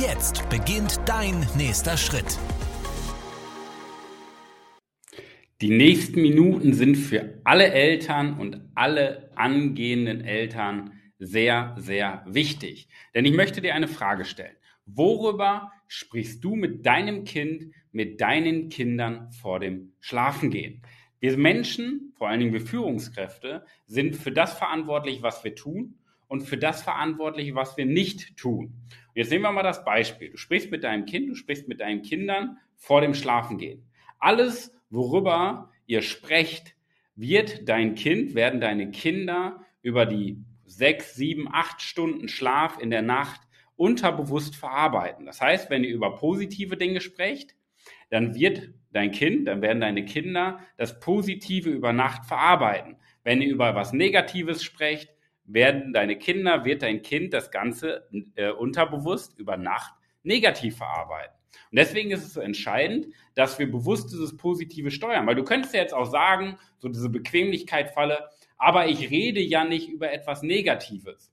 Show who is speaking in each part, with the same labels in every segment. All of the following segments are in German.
Speaker 1: Jetzt beginnt dein nächster Schritt.
Speaker 2: Die nächsten Minuten sind für alle Eltern und alle angehenden Eltern sehr, sehr wichtig. Denn ich möchte dir eine Frage stellen. Worüber sprichst du mit deinem Kind, mit deinen Kindern vor dem Schlafengehen? Wir Menschen, vor allen Dingen wir Führungskräfte, sind für das verantwortlich, was wir tun und für das verantwortlich, was wir nicht tun. Jetzt nehmen wir mal das Beispiel. Du sprichst mit deinem Kind, du sprichst mit deinen Kindern vor dem Schlafengehen. Alles, worüber ihr sprecht, wird dein Kind, werden deine Kinder über die sechs, sieben, acht Stunden Schlaf in der Nacht unterbewusst verarbeiten. Das heißt, wenn ihr über positive Dinge sprecht, dann wird dein Kind, dann werden deine Kinder das Positive über Nacht verarbeiten. Wenn ihr über was Negatives sprecht, werden deine Kinder, wird dein Kind das Ganze äh, unterbewusst über Nacht negativ verarbeiten. Und deswegen ist es so entscheidend, dass wir bewusst dieses Positive steuern. Weil du könntest ja jetzt auch sagen, so diese Bequemlichkeit-Falle, aber ich rede ja nicht über etwas Negatives.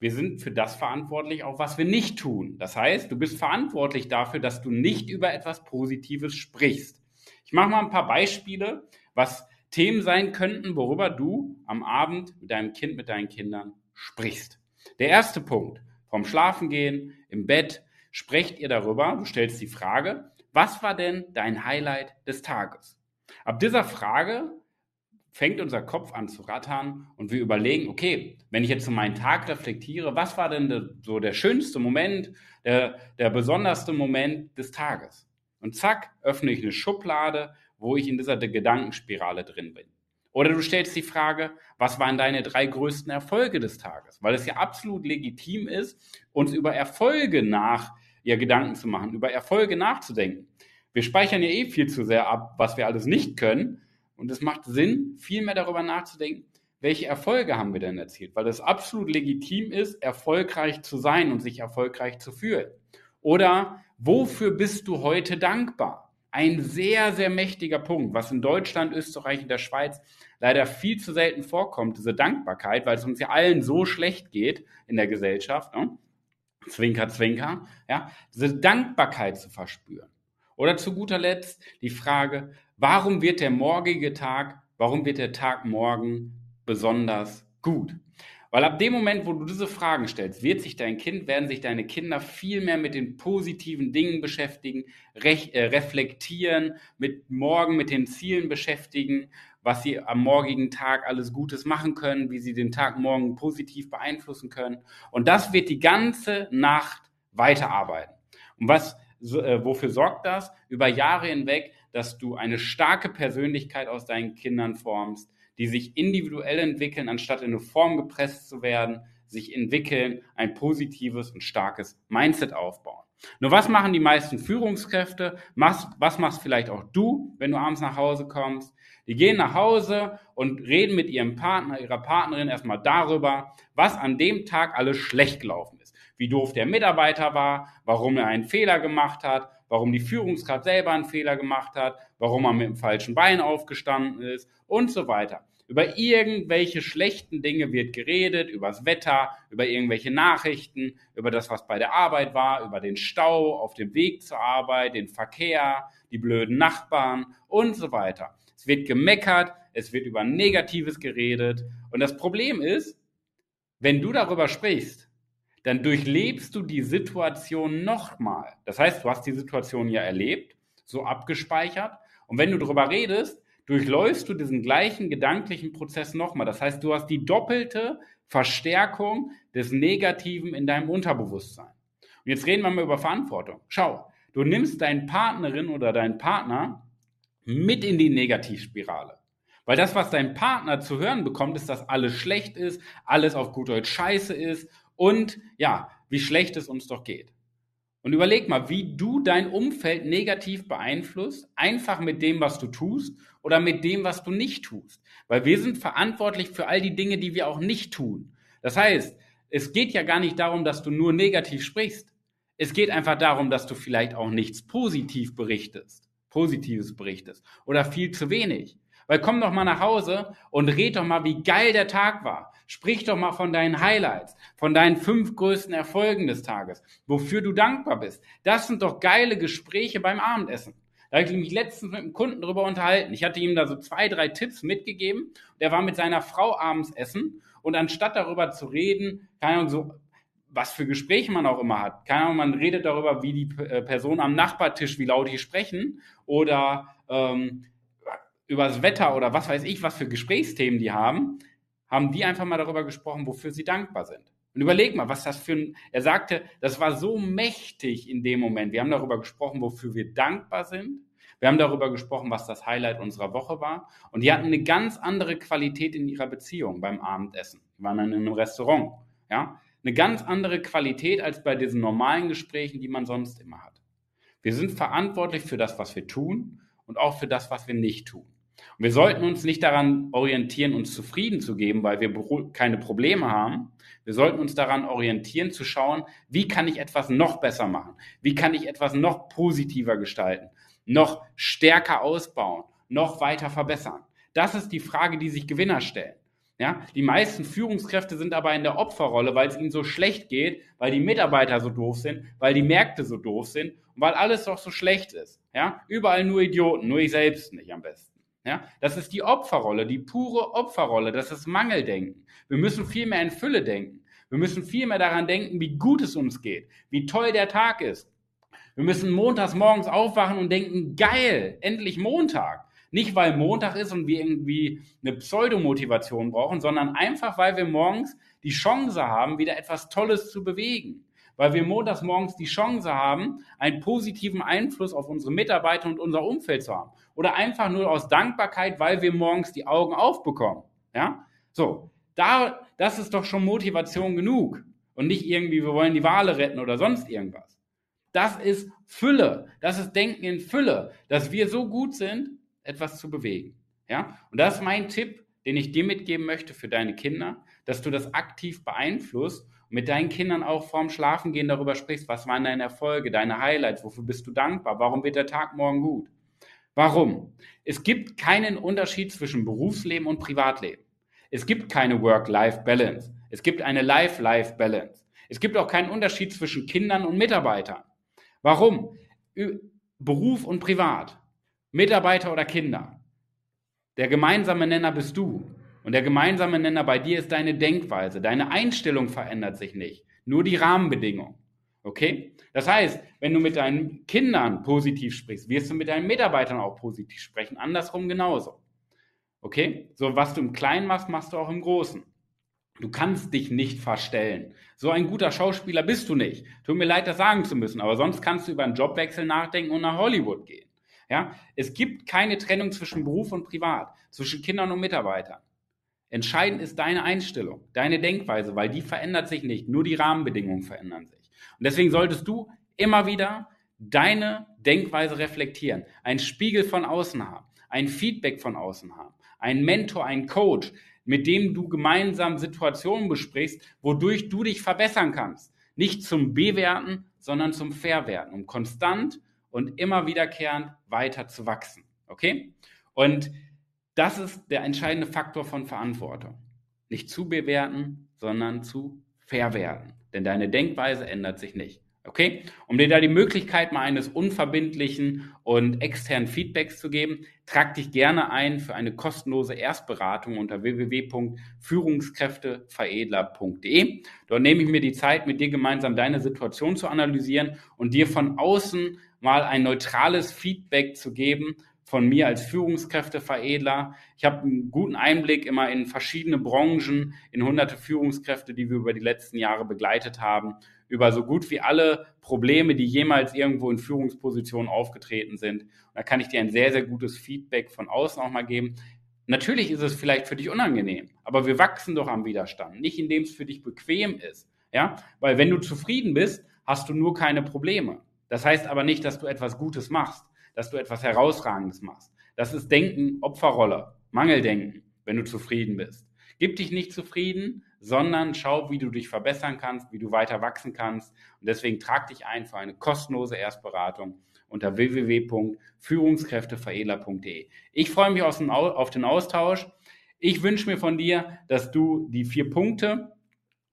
Speaker 2: Wir sind für das verantwortlich, auch was wir nicht tun. Das heißt, du bist verantwortlich dafür, dass du nicht über etwas Positives sprichst. Ich mache mal ein paar Beispiele, was Themen sein könnten, worüber du am Abend mit deinem Kind, mit deinen Kindern sprichst. Der erste Punkt, vom Schlafengehen, im Bett, sprecht ihr darüber, du stellst die Frage, was war denn dein Highlight des Tages? Ab dieser Frage fängt unser Kopf an zu rattern und wir überlegen, okay, wenn ich jetzt so meinen Tag reflektiere, was war denn de, so der schönste Moment, der, der besonderste Moment des Tages? Und zack, öffne ich eine Schublade, wo ich in dieser Gedankenspirale drin bin. Oder du stellst die Frage, was waren deine drei größten Erfolge des Tages? Weil es ja absolut legitim ist, uns über Erfolge nach ja Gedanken zu machen, über Erfolge nachzudenken. Wir speichern ja eh viel zu sehr ab, was wir alles nicht können. Und es macht Sinn, viel mehr darüber nachzudenken, welche Erfolge haben wir denn erzielt? Weil es absolut legitim ist, erfolgreich zu sein und sich erfolgreich zu fühlen. Oder wofür bist du heute dankbar? Ein sehr, sehr mächtiger Punkt, was in Deutschland, Österreich und der Schweiz leider viel zu selten vorkommt, diese Dankbarkeit, weil es uns ja allen so schlecht geht in der Gesellschaft. Ne? Zwinker, Zwinker, ja, diese Dankbarkeit zu verspüren. Oder zu guter Letzt die Frage, warum wird der morgige Tag, warum wird der Tag morgen besonders gut? Weil ab dem Moment, wo du diese Fragen stellst, wird sich dein Kind, werden sich deine Kinder viel mehr mit den positiven Dingen beschäftigen, rech, äh, reflektieren, mit morgen mit den Zielen beschäftigen was sie am morgigen Tag alles Gutes machen können, wie sie den Tag morgen positiv beeinflussen können. Und das wird die ganze Nacht weiterarbeiten. Und was, äh, wofür sorgt das? Über Jahre hinweg, dass du eine starke Persönlichkeit aus deinen Kindern formst, die sich individuell entwickeln, anstatt in eine Form gepresst zu werden, sich entwickeln, ein positives und starkes Mindset aufbauen. Nur was machen die meisten Führungskräfte? Was, was machst vielleicht auch du, wenn du abends nach Hause kommst? Die gehen nach Hause und reden mit ihrem Partner, ihrer Partnerin erstmal darüber, was an dem Tag alles schlecht gelaufen ist. Wie doof der Mitarbeiter war, warum er einen Fehler gemacht hat, warum die Führungskraft selber einen Fehler gemacht hat, warum er mit dem falschen Bein aufgestanden ist und so weiter. Über irgendwelche schlechten Dinge wird geredet, übers Wetter, über irgendwelche Nachrichten, über das, was bei der Arbeit war, über den Stau auf dem Weg zur Arbeit, den Verkehr, die blöden Nachbarn und so weiter. Es wird gemeckert, es wird über Negatives geredet. Und das Problem ist, wenn du darüber sprichst, dann durchlebst du die Situation nochmal. Das heißt, du hast die Situation ja erlebt, so abgespeichert. Und wenn du darüber redest, durchläufst du diesen gleichen gedanklichen Prozess nochmal. Das heißt, du hast die doppelte Verstärkung des Negativen in deinem Unterbewusstsein. Und jetzt reden wir mal über Verantwortung. Schau, du nimmst deinen Partnerin oder deinen Partner mit in die Negativspirale. Weil das, was dein Partner zu hören bekommt, ist, dass alles schlecht ist, alles auf gut Deutsch scheiße ist und ja, wie schlecht es uns doch geht. Und überleg mal, wie du dein Umfeld negativ beeinflusst, einfach mit dem, was du tust oder mit dem, was du nicht tust. Weil wir sind verantwortlich für all die Dinge, die wir auch nicht tun. Das heißt, es geht ja gar nicht darum, dass du nur negativ sprichst. Es geht einfach darum, dass du vielleicht auch nichts positiv berichtest, Positives berichtest oder viel zu wenig. Weil komm doch mal nach Hause und red doch mal, wie geil der Tag war. Sprich doch mal von deinen Highlights, von deinen fünf größten Erfolgen des Tages, wofür du dankbar bist. Das sind doch geile Gespräche beim Abendessen. Da habe ich mich letztens mit einem Kunden darüber unterhalten. Ich hatte ihm da so zwei, drei Tipps mitgegeben. Der war mit seiner Frau abends essen und anstatt darüber zu reden, keine Ahnung, so was für Gespräche man auch immer hat. Keine Ahnung, man redet darüber, wie die äh, Person am Nachbartisch, wie laut die sprechen oder ähm, über das Wetter oder was weiß ich, was für Gesprächsthemen die haben, haben die einfach mal darüber gesprochen, wofür sie dankbar sind. Und überleg mal, was das für ein, er sagte, das war so mächtig in dem Moment. Wir haben darüber gesprochen, wofür wir dankbar sind. Wir haben darüber gesprochen, was das Highlight unserer Woche war. Und die hatten eine ganz andere Qualität in ihrer Beziehung beim Abendessen. Die waren dann in einem Restaurant. Ja? Eine ganz andere Qualität als bei diesen normalen Gesprächen, die man sonst immer hat. Wir sind verantwortlich für das, was wir tun und auch für das, was wir nicht tun. Und wir sollten uns nicht daran orientieren, uns zufrieden zu geben, weil wir keine Probleme haben. Wir sollten uns daran orientieren, zu schauen, wie kann ich etwas noch besser machen? Wie kann ich etwas noch positiver gestalten? Noch stärker ausbauen? Noch weiter verbessern? Das ist die Frage, die sich Gewinner stellen. Ja, die meisten Führungskräfte sind aber in der Opferrolle, weil es ihnen so schlecht geht, weil die Mitarbeiter so doof sind, weil die Märkte so doof sind und weil alles doch so schlecht ist. Ja, überall nur Idioten, nur ich selbst nicht am besten. Ja, das ist die Opferrolle, die pure Opferrolle, das ist Mangeldenken. Wir müssen viel mehr in Fülle denken. Wir müssen viel mehr daran denken, wie gut es uns geht, wie toll der Tag ist. Wir müssen montags morgens aufwachen und denken, geil, endlich Montag. Nicht, weil Montag ist und wir irgendwie eine Pseudomotivation brauchen, sondern einfach, weil wir morgens die Chance haben, wieder etwas Tolles zu bewegen weil wir montags morgens die Chance haben, einen positiven Einfluss auf unsere Mitarbeiter und unser Umfeld zu haben. Oder einfach nur aus Dankbarkeit, weil wir morgens die Augen aufbekommen. Ja? So, da, das ist doch schon Motivation genug. Und nicht irgendwie, wir wollen die Wale retten oder sonst irgendwas. Das ist Fülle. Das ist Denken in Fülle, dass wir so gut sind, etwas zu bewegen. Ja? Und das ist mein Tipp, den ich dir mitgeben möchte für deine Kinder, dass du das aktiv beeinflusst mit deinen Kindern auch vorm Schlafengehen darüber sprichst, was waren deine Erfolge, deine Highlights, wofür bist du dankbar, warum wird der Tag morgen gut? Warum? Es gibt keinen Unterschied zwischen Berufsleben und Privatleben. Es gibt keine Work-Life-Balance. Es gibt eine Life-Life-Balance. Es gibt auch keinen Unterschied zwischen Kindern und Mitarbeitern. Warum? Beruf und Privat. Mitarbeiter oder Kinder. Der gemeinsame Nenner bist du. Und der gemeinsame Nenner bei dir ist deine Denkweise. Deine Einstellung verändert sich nicht. Nur die Rahmenbedingungen. Okay? Das heißt, wenn du mit deinen Kindern positiv sprichst, wirst du mit deinen Mitarbeitern auch positiv sprechen. Andersrum genauso. Okay? So, was du im Kleinen machst, machst du auch im Großen. Du kannst dich nicht verstellen. So ein guter Schauspieler bist du nicht. Tut mir leid, das sagen zu müssen, aber sonst kannst du über einen Jobwechsel nachdenken und nach Hollywood gehen. Ja? Es gibt keine Trennung zwischen Beruf und Privat, zwischen Kindern und Mitarbeitern. Entscheidend ist deine Einstellung, deine Denkweise, weil die verändert sich nicht, nur die Rahmenbedingungen verändern sich. Und deswegen solltest du immer wieder deine Denkweise reflektieren, einen Spiegel von außen haben, ein Feedback von außen haben, einen Mentor, einen Coach, mit dem du gemeinsam Situationen besprichst, wodurch du dich verbessern kannst. Nicht zum Bewerten, sondern zum Verwerten, um konstant und immer wiederkehrend weiter zu wachsen. Okay? Und das ist der entscheidende Faktor von Verantwortung. Nicht zu bewerten, sondern zu verwerten. Denn deine Denkweise ändert sich nicht. Okay? Um dir da die Möglichkeit mal eines unverbindlichen und externen Feedbacks zu geben, trag dich gerne ein für eine kostenlose Erstberatung unter www.führungskräfteveredler.de. Dort nehme ich mir die Zeit, mit dir gemeinsam deine Situation zu analysieren und dir von außen mal ein neutrales Feedback zu geben, von mir als Führungskräfteveredler. Ich habe einen guten Einblick immer in verschiedene Branchen, in hunderte Führungskräfte, die wir über die letzten Jahre begleitet haben, über so gut wie alle Probleme, die jemals irgendwo in Führungspositionen aufgetreten sind. Und da kann ich dir ein sehr, sehr gutes Feedback von außen auch mal geben. Natürlich ist es vielleicht für dich unangenehm, aber wir wachsen doch am Widerstand, nicht indem es für dich bequem ist. Ja, weil wenn du zufrieden bist, hast du nur keine Probleme. Das heißt aber nicht, dass du etwas Gutes machst, dass du etwas Herausragendes machst. Das ist Denken, Opferrolle, Mangeldenken, wenn du zufrieden bist. Gib dich nicht zufrieden, sondern schau, wie du dich verbessern kannst, wie du weiter wachsen kannst. Und deswegen trag dich ein für eine kostenlose Erstberatung unter www.führungskräfteveredler.de. Ich freue mich auf den Austausch. Ich wünsche mir von dir, dass du die vier Punkte,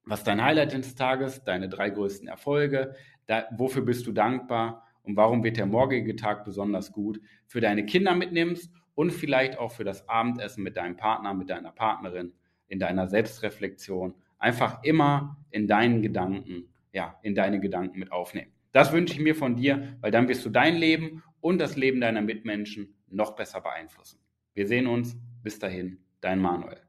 Speaker 2: was dein Highlight des Tages, deine drei größten Erfolge, da, wofür bist du dankbar und warum wird der morgige Tag besonders gut, für deine Kinder mitnimmst und vielleicht auch für das Abendessen mit deinem Partner, mit deiner Partnerin, in deiner Selbstreflexion. Einfach immer in deinen Gedanken, ja, in deine Gedanken mit aufnehmen. Das wünsche ich mir von dir, weil dann wirst du dein Leben und das Leben deiner Mitmenschen noch besser beeinflussen. Wir sehen uns. Bis dahin, dein Manuel.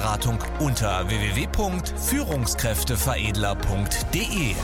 Speaker 1: unter www.führungskräfteveredler.de.